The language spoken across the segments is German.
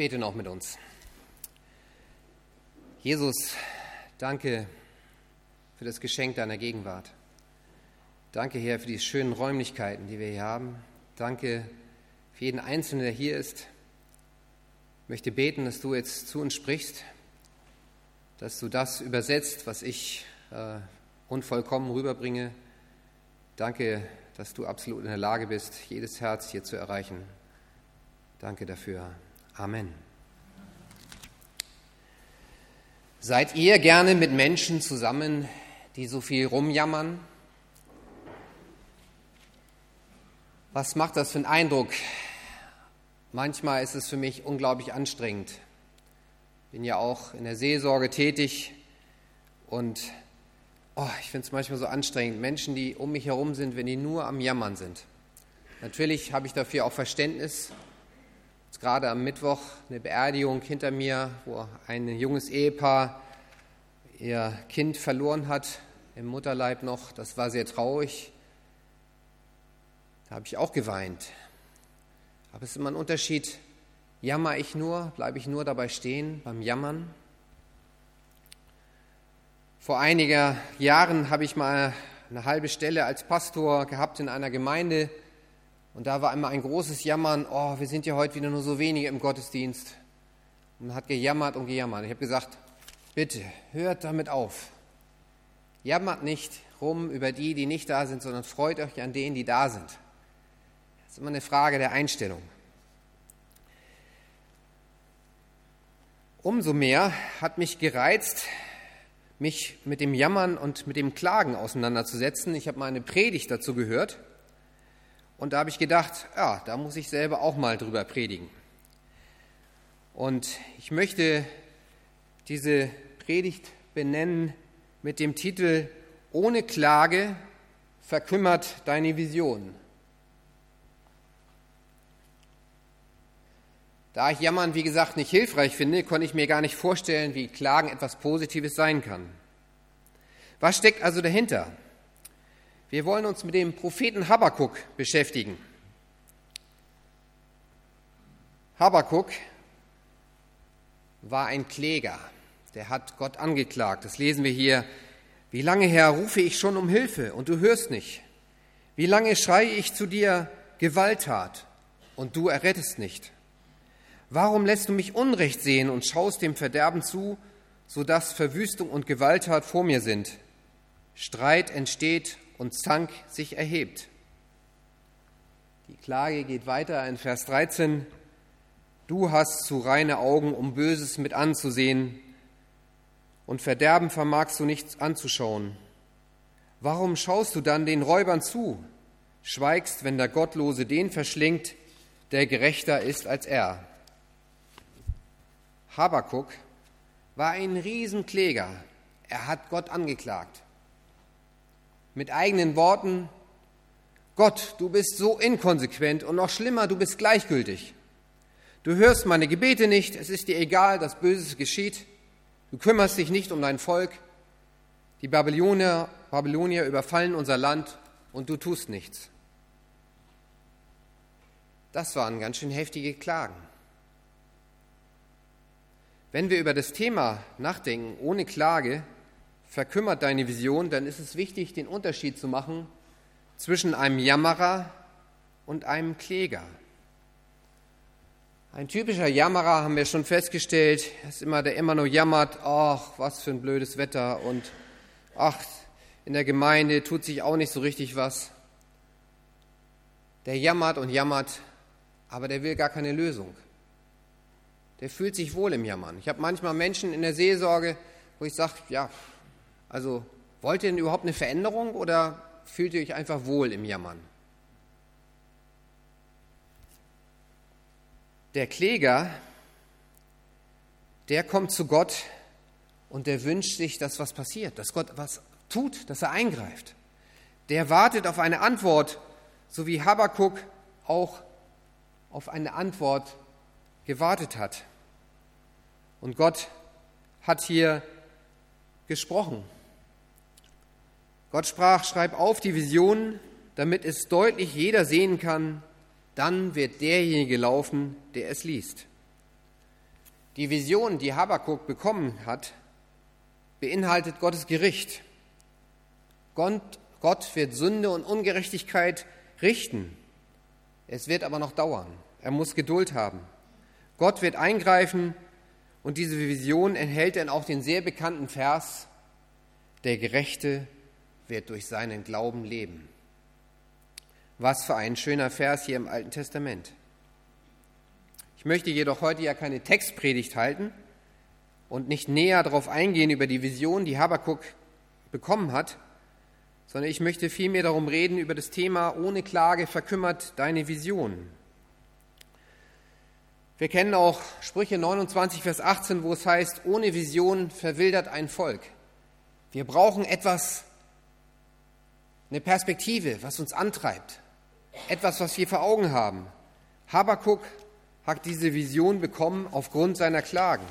bete noch mit uns. Jesus, danke für das Geschenk deiner Gegenwart. Danke, Herr, für die schönen Räumlichkeiten, die wir hier haben. Danke für jeden Einzelnen, der hier ist. Ich möchte beten, dass du jetzt zu uns sprichst, dass du das übersetzt, was ich äh, unvollkommen rüberbringe. Danke, dass du absolut in der Lage bist, jedes Herz hier zu erreichen. Danke dafür. Amen. Seid ihr gerne mit Menschen zusammen, die so viel rumjammern? Was macht das für einen Eindruck? Manchmal ist es für mich unglaublich anstrengend. Ich bin ja auch in der Seelsorge tätig und oh, ich finde es manchmal so anstrengend. Menschen, die um mich herum sind, wenn die nur am Jammern sind. Natürlich habe ich dafür auch Verständnis Jetzt gerade am Mittwoch eine Beerdigung hinter mir, wo ein junges Ehepaar ihr Kind verloren hat, im Mutterleib noch. Das war sehr traurig. Da habe ich auch geweint. Aber es ist immer ein Unterschied. Jammer ich nur, bleibe ich nur dabei stehen beim Jammern? Vor einiger Jahren habe ich mal eine halbe Stelle als Pastor gehabt in einer Gemeinde, und da war einmal ein großes Jammern, oh, wir sind ja heute wieder nur so wenige im Gottesdienst. Und man hat gejammert und gejammert. Ich habe gesagt, bitte, hört damit auf. Jammert nicht rum über die, die nicht da sind, sondern freut euch an denen, die da sind. Das ist immer eine Frage der Einstellung. Umso mehr hat mich gereizt, mich mit dem Jammern und mit dem Klagen auseinanderzusetzen. Ich habe mal eine Predigt dazu gehört und da habe ich gedacht, ja, da muss ich selber auch mal drüber predigen. Und ich möchte diese Predigt benennen mit dem Titel Ohne Klage verkümmert deine Vision. Da ich Jammern, wie gesagt, nicht hilfreich finde, konnte ich mir gar nicht vorstellen, wie Klagen etwas Positives sein kann. Was steckt also dahinter? Wir wollen uns mit dem Propheten Habakuk beschäftigen. Habakuk war ein Kläger, der hat Gott angeklagt. Das lesen wir hier. Wie lange her rufe ich schon um Hilfe und du hörst nicht? Wie lange schreie ich zu dir Gewalttat und du errettest nicht? Warum lässt du mich Unrecht sehen und schaust dem Verderben zu, so dass Verwüstung und Gewalttat vor mir sind? Streit entsteht und Zank sich erhebt. Die Klage geht weiter in Vers 13. Du hast zu reine Augen, um Böses mit anzusehen, und Verderben vermagst du nicht anzuschauen. Warum schaust du dann den Räubern zu, schweigst, wenn der Gottlose den verschlingt, der gerechter ist als er? Habakuk war ein Riesenkläger. Er hat Gott angeklagt mit eigenen Worten, Gott, du bist so inkonsequent und noch schlimmer, du bist gleichgültig. Du hörst meine Gebete nicht, es ist dir egal, dass Böses geschieht, du kümmerst dich nicht um dein Volk, die Babylonier, Babylonier überfallen unser Land und du tust nichts. Das waren ganz schön heftige Klagen. Wenn wir über das Thema nachdenken, ohne Klage, verkümmert deine Vision, dann ist es wichtig, den Unterschied zu machen zwischen einem Jammerer und einem Kläger. Ein typischer Jammerer, haben wir schon festgestellt, ist immer der immer nur jammert, ach, was für ein blödes Wetter und ach, in der Gemeinde tut sich auch nicht so richtig was. Der jammert und jammert, aber der will gar keine Lösung. Der fühlt sich wohl im Jammern. Ich habe manchmal Menschen in der Seelsorge, wo ich sage, ja, also wollt ihr denn überhaupt eine Veränderung oder fühlt ihr euch einfach wohl im Jammern? Der Kläger, der kommt zu Gott und der wünscht sich, dass was passiert, dass Gott was tut, dass er eingreift. Der wartet auf eine Antwort, so wie Habakuk auch auf eine Antwort gewartet hat. Und Gott hat hier gesprochen. Gott sprach, schreib auf die Vision, damit es deutlich jeder sehen kann, dann wird derjenige laufen, der es liest. Die Vision, die Habakuk bekommen hat, beinhaltet Gottes Gericht. Gott, Gott wird Sünde und Ungerechtigkeit richten. Es wird aber noch dauern. Er muss Geduld haben. Gott wird eingreifen und diese Vision enthält dann auch den sehr bekannten Vers, der Gerechte wird durch seinen Glauben leben. Was für ein schöner Vers hier im Alten Testament. Ich möchte jedoch heute ja keine Textpredigt halten und nicht näher darauf eingehen über die Vision, die Habakuk bekommen hat, sondern ich möchte vielmehr darum reden über das Thema ohne Klage verkümmert deine Vision. Wir kennen auch Sprüche 29, Vers 18, wo es heißt, ohne Vision verwildert ein Volk. Wir brauchen etwas, eine Perspektive, was uns antreibt, etwas, was wir vor Augen haben. Habakuk hat diese Vision bekommen aufgrund seiner Klagen.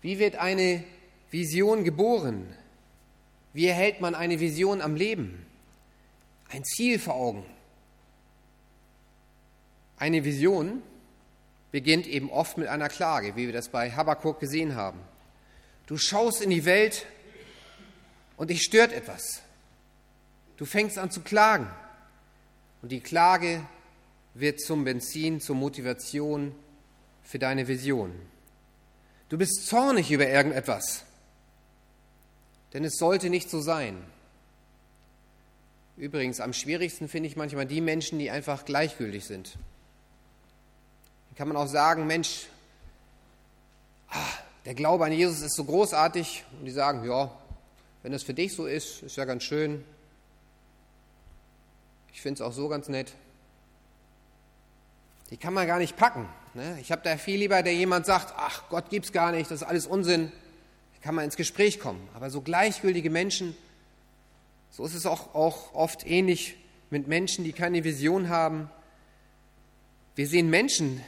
Wie wird eine Vision geboren? Wie erhält man eine Vision am Leben? Ein Ziel vor Augen. Eine Vision beginnt eben oft mit einer Klage, wie wir das bei Habakkuk gesehen haben. Du schaust in die Welt und dich stört etwas. Du fängst an zu klagen. Und die Klage wird zum Benzin, zur Motivation für deine Vision. Du bist zornig über irgendetwas, denn es sollte nicht so sein. Übrigens, am schwierigsten finde ich manchmal die Menschen, die einfach gleichgültig sind. Dann kann man auch sagen, Mensch, ah, der Glaube an Jesus ist so großartig und die sagen, ja, wenn es für dich so ist, ist ja ganz schön. Ich finde es auch so ganz nett. Die kann man gar nicht packen. Ne? Ich habe da viel lieber, der jemand sagt, ach, Gott gibt's gar nicht, das ist alles Unsinn. Da kann man ins Gespräch kommen. Aber so gleichgültige Menschen, so ist es auch, auch oft ähnlich mit Menschen, die keine Vision haben. Wir sehen Menschen,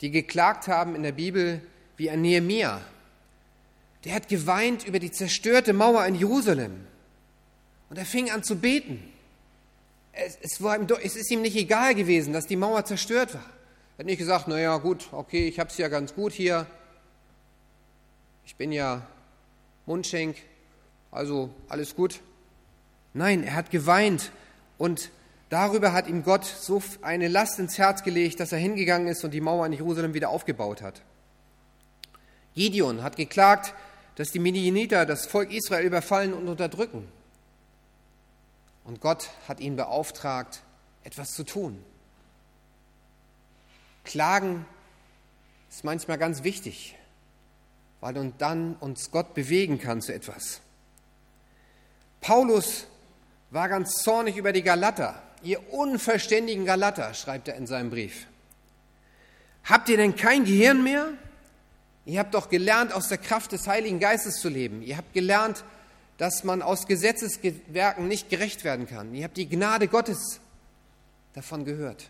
die geklagt haben in der Bibel, wie ein Nehemia. Der hat geweint über die zerstörte Mauer in Jerusalem. Und er fing an zu beten es, es, war ihm, es ist ihm nicht egal gewesen, dass die Mauer zerstört war. Er hat nicht gesagt, naja gut, okay, ich habe es ja ganz gut hier. Ich bin ja Mundschenk, also alles gut. Nein, er hat geweint und darüber hat ihm Gott so eine Last ins Herz gelegt, dass er hingegangen ist und die Mauer in Jerusalem wieder aufgebaut hat. Gideon hat geklagt, dass die Midianiter das Volk Israel überfallen und unterdrücken. Und Gott hat ihn beauftragt, etwas zu tun. Klagen ist manchmal ganz wichtig, weil und dann uns Gott bewegen kann zu etwas. Paulus war ganz zornig über die Galater, ihr unverständigen Galater, schreibt er in seinem Brief. Habt ihr denn kein Gehirn mehr? Ihr habt doch gelernt, aus der Kraft des Heiligen Geistes zu leben. Ihr habt gelernt, dass man aus Gesetzeswerken nicht gerecht werden kann. Ihr habt die Gnade Gottes davon gehört.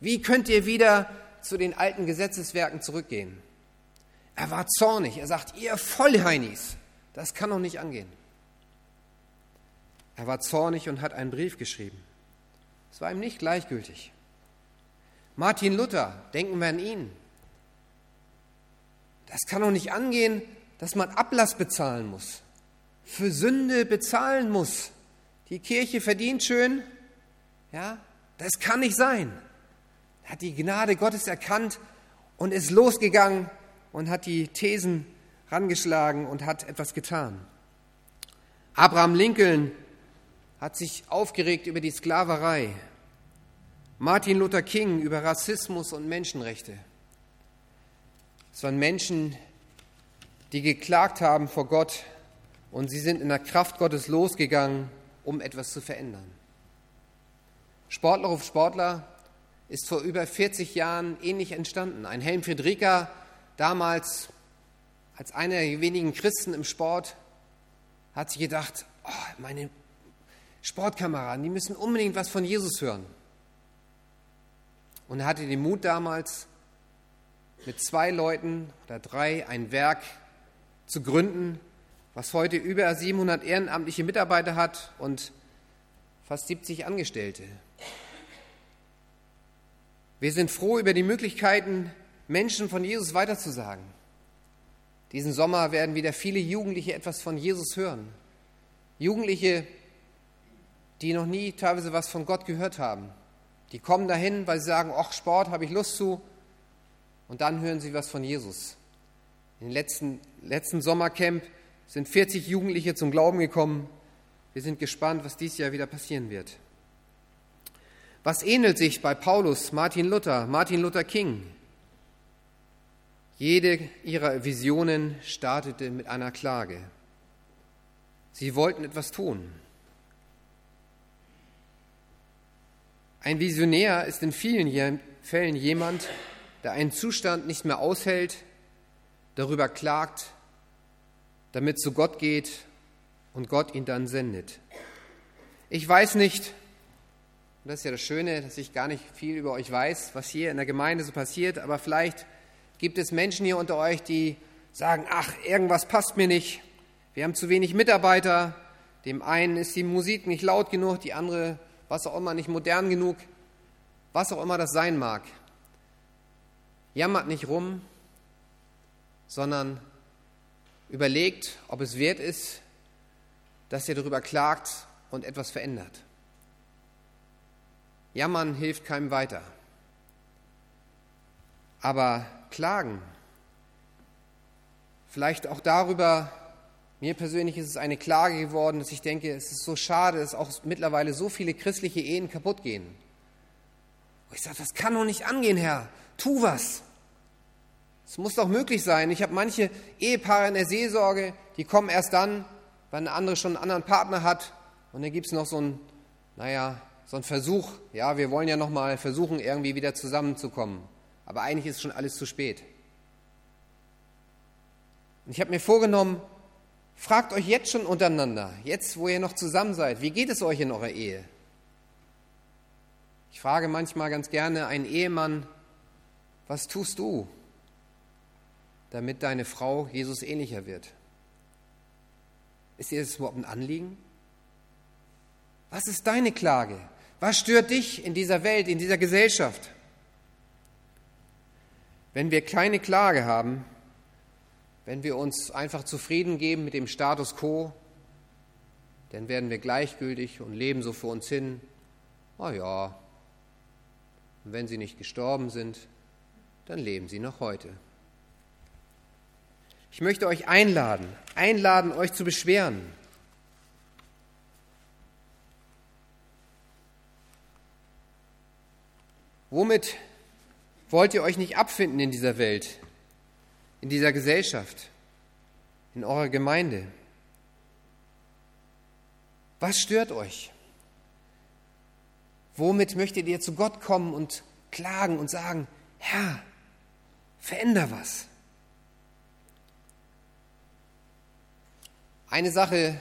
Wie könnt ihr wieder zu den alten Gesetzeswerken zurückgehen? Er war zornig. Er sagt, ihr Vollheinis, das kann doch nicht angehen. Er war zornig und hat einen Brief geschrieben. Es war ihm nicht gleichgültig. Martin Luther, denken wir an ihn. Das kann doch nicht angehen, dass man Ablass bezahlen muss für Sünde bezahlen muss. Die Kirche verdient schön, ja, das kann nicht sein. Hat die Gnade Gottes erkannt und ist losgegangen und hat die Thesen rangeschlagen und hat etwas getan. Abraham Lincoln hat sich aufgeregt über die Sklaverei. Martin Luther King über Rassismus und Menschenrechte. Es waren Menschen, die geklagt haben vor Gott und sie sind in der Kraft Gottes losgegangen, um etwas zu verändern. Sportler auf Sportler ist vor über 40 Jahren ähnlich entstanden. Ein Helm Friedrika, damals als einer der wenigen Christen im Sport, hat sich gedacht, oh, meine Sportkameraden, die müssen unbedingt was von Jesus hören. Und er hatte den Mut damals, mit zwei Leuten oder drei ein Werk zu gründen, was heute über 700 ehrenamtliche Mitarbeiter hat und fast 70 Angestellte. Wir sind froh über die Möglichkeiten, Menschen von Jesus weiterzusagen. Diesen Sommer werden wieder viele Jugendliche etwas von Jesus hören. Jugendliche, die noch nie teilweise was von Gott gehört haben. Die kommen dahin, weil sie sagen, ach, Sport habe ich Lust zu. Und dann hören sie was von Jesus. Im letzten, letzten Sommercamp sind 40 Jugendliche zum Glauben gekommen. Wir sind gespannt, was dieses Jahr wieder passieren wird. Was ähnelt sich bei Paulus, Martin Luther, Martin Luther King? Jede ihrer Visionen startete mit einer Klage. Sie wollten etwas tun. Ein Visionär ist in vielen Fällen jemand, der einen Zustand nicht mehr aushält, darüber klagt, damit zu Gott geht und Gott ihn dann sendet. Ich weiß nicht, und das ist ja das Schöne, dass ich gar nicht viel über euch weiß, was hier in der Gemeinde so passiert, aber vielleicht gibt es Menschen hier unter euch, die sagen, ach, irgendwas passt mir nicht, wir haben zu wenig Mitarbeiter, dem einen ist die Musik nicht laut genug, die andere, was auch immer, nicht modern genug, was auch immer das sein mag. Jammert nicht rum, sondern überlegt, ob es wert ist, dass ihr darüber klagt und etwas verändert. Jammern hilft keinem weiter. Aber klagen, vielleicht auch darüber, mir persönlich ist es eine Klage geworden, dass ich denke, es ist so schade, dass auch mittlerweile so viele christliche Ehen kaputt gehen. Und ich sage, das kann doch nicht angehen, Herr, tu was. Es muss doch möglich sein. Ich habe manche Ehepaare in der Seelsorge, die kommen erst dann, wenn eine andere schon einen anderen Partner hat. Und dann gibt es noch so ein, naja, so ein Versuch. Ja, wir wollen ja noch mal versuchen, irgendwie wieder zusammenzukommen. Aber eigentlich ist schon alles zu spät. Und ich habe mir vorgenommen, fragt euch jetzt schon untereinander, jetzt wo ihr noch zusammen seid, wie geht es euch in eurer Ehe? Ich frage manchmal ganz gerne einen Ehemann, was tust du? Damit deine Frau Jesus ähnlicher wird? Ist dir das überhaupt ein Anliegen? Was ist deine Klage? Was stört dich in dieser Welt, in dieser Gesellschaft? Wenn wir keine Klage haben, wenn wir uns einfach zufrieden geben mit dem Status quo, dann werden wir gleichgültig und leben so vor uns hin. Oh ja, und wenn sie nicht gestorben sind, dann leben sie noch heute. Ich möchte euch einladen, einladen, euch zu beschweren. Womit wollt ihr euch nicht abfinden in dieser Welt, in dieser Gesellschaft, in eurer Gemeinde? Was stört euch? Womit möchtet ihr zu Gott kommen und klagen und sagen, Herr, veränder was? Eine Sache,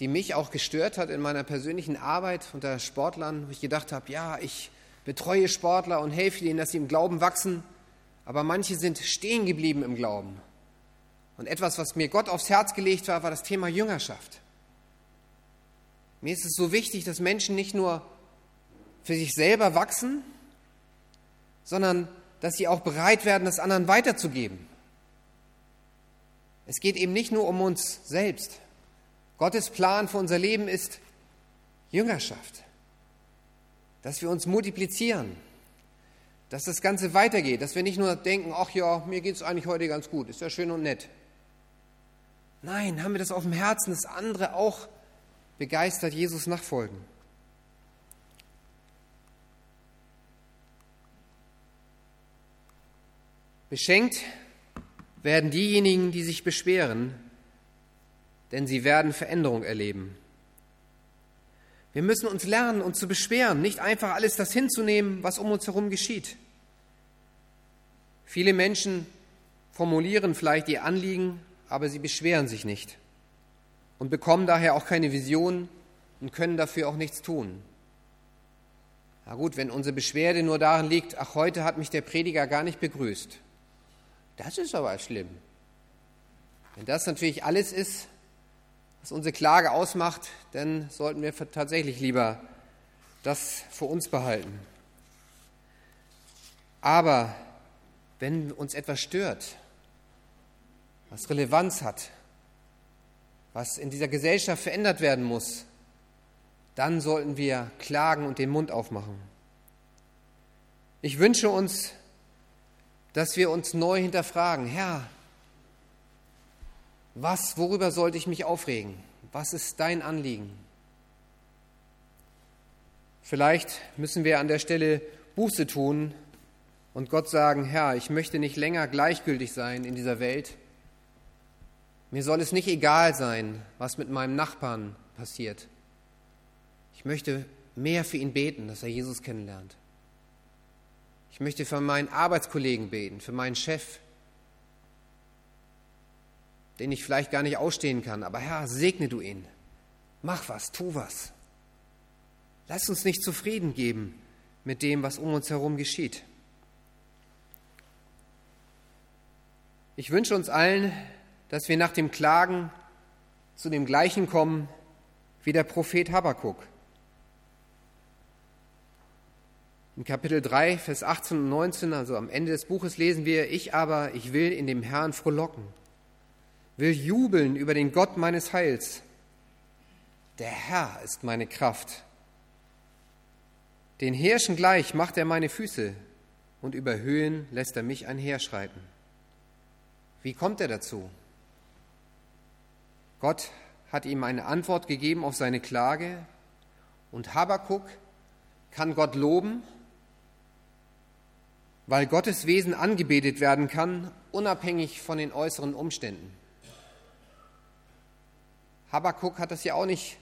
die mich auch gestört hat in meiner persönlichen Arbeit unter Sportlern, wo ich gedacht habe, ja, ich betreue Sportler und helfe ihnen, dass sie im Glauben wachsen, aber manche sind stehen geblieben im Glauben. Und etwas, was mir Gott aufs Herz gelegt war, war das Thema Jüngerschaft. Mir ist es so wichtig, dass Menschen nicht nur für sich selber wachsen, sondern dass sie auch bereit werden, das anderen weiterzugeben. Es geht eben nicht nur um uns selbst. Gottes Plan für unser Leben ist Jüngerschaft, dass wir uns multiplizieren, dass das Ganze weitergeht, dass wir nicht nur denken, ach ja, mir geht es eigentlich heute ganz gut, ist ja schön und nett. Nein, haben wir das auf dem Herzen, dass andere auch begeistert Jesus nachfolgen. Beschenkt werden diejenigen, die sich beschweren, denn sie werden Veränderung erleben. Wir müssen uns lernen, uns zu beschweren, nicht einfach alles das hinzunehmen, was um uns herum geschieht. Viele Menschen formulieren vielleicht ihr Anliegen, aber sie beschweren sich nicht und bekommen daher auch keine Vision und können dafür auch nichts tun. Na gut, wenn unsere Beschwerde nur darin liegt, ach, heute hat mich der Prediger gar nicht begrüßt, das ist aber schlimm. Wenn das natürlich alles ist, was unsere Klage ausmacht, dann sollten wir tatsächlich lieber das für uns behalten. Aber wenn uns etwas stört, was Relevanz hat, was in dieser Gesellschaft verändert werden muss, dann sollten wir klagen und den Mund aufmachen. Ich wünsche uns, dass wir uns neu hinterfragen, Herr, was, worüber sollte ich mich aufregen? Was ist dein Anliegen? Vielleicht müssen wir an der Stelle Buße tun und Gott sagen, Herr, ich möchte nicht länger gleichgültig sein in dieser Welt. Mir soll es nicht egal sein, was mit meinem Nachbarn passiert. Ich möchte mehr für ihn beten, dass er Jesus kennenlernt. Ich möchte für meinen Arbeitskollegen beten, für meinen Chef, den ich vielleicht gar nicht ausstehen kann. Aber Herr, segne du ihn. Mach was, tu was. Lass uns nicht zufrieden geben mit dem, was um uns herum geschieht. Ich wünsche uns allen, dass wir nach dem Klagen zu dem gleichen kommen wie der Prophet Habakkuk. In Kapitel 3, Vers 18 und 19, also am Ende des Buches, lesen wir, ich aber, ich will in dem Herrn frohlocken, will jubeln über den Gott meines Heils. Der Herr ist meine Kraft. Den Hirschen gleich macht er meine Füße und über Höhen lässt er mich einherschreiten. Wie kommt er dazu? Gott hat ihm eine Antwort gegeben auf seine Klage und Habakuk kann Gott loben, weil Gottes Wesen angebetet werden kann, unabhängig von den äußeren Umständen. Habakuk hat das ja auch nicht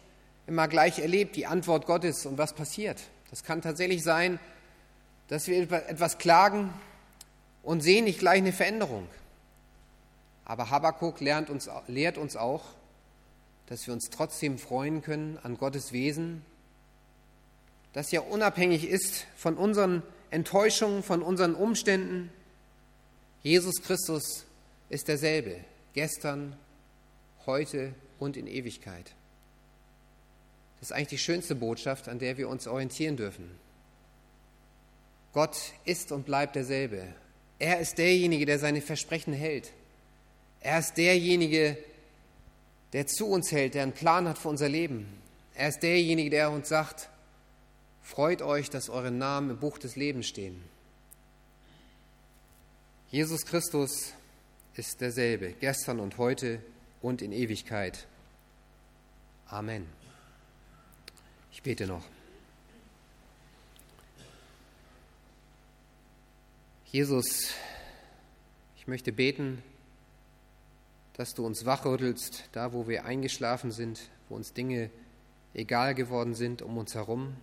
immer gleich erlebt, die Antwort Gottes und was passiert. Das kann tatsächlich sein, dass wir etwas klagen und sehen nicht gleich eine Veränderung. Aber Habakuk lernt uns, lehrt uns auch, dass wir uns trotzdem freuen können an Gottes Wesen, das ja unabhängig ist von unseren Enttäuschungen, von unseren Umständen. Jesus Christus ist derselbe, gestern, heute und in Ewigkeit. Das ist eigentlich die schönste Botschaft, an der wir uns orientieren dürfen. Gott ist und bleibt derselbe. Er ist derjenige, der seine Versprechen hält. Er ist derjenige, der zu uns hält, der einen Plan hat für unser Leben. Er ist derjenige, der uns sagt, freut euch, dass eure Namen im Buch des Lebens stehen. Jesus Christus ist derselbe, gestern und heute und in Ewigkeit. Amen. Ich bete noch. Jesus, ich möchte beten, dass du uns wachrüttelst, da wo wir eingeschlafen sind, wo uns Dinge egal geworden sind um uns herum.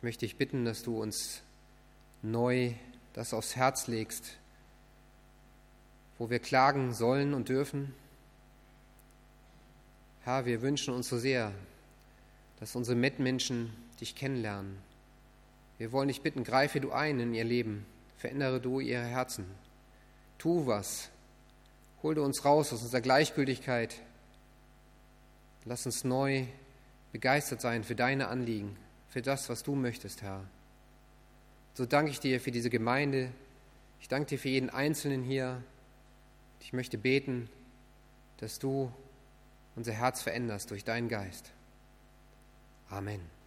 Ich möchte dich bitten, dass du uns neu das aufs Herz legst, wo wir klagen sollen und dürfen. Herr, wir wünschen uns so sehr, dass unsere Mitmenschen dich kennenlernen. Wir wollen dich bitten, greife du ein in ihr Leben, verändere du ihre Herzen. Tu was, hol du uns raus aus unserer Gleichgültigkeit. Lass uns neu begeistert sein für deine Anliegen, für das, was du möchtest, Herr. So danke ich dir für diese Gemeinde. Ich danke dir für jeden Einzelnen hier. Ich möchte beten, dass du unser Herz veränderst durch deinen Geist. Amen.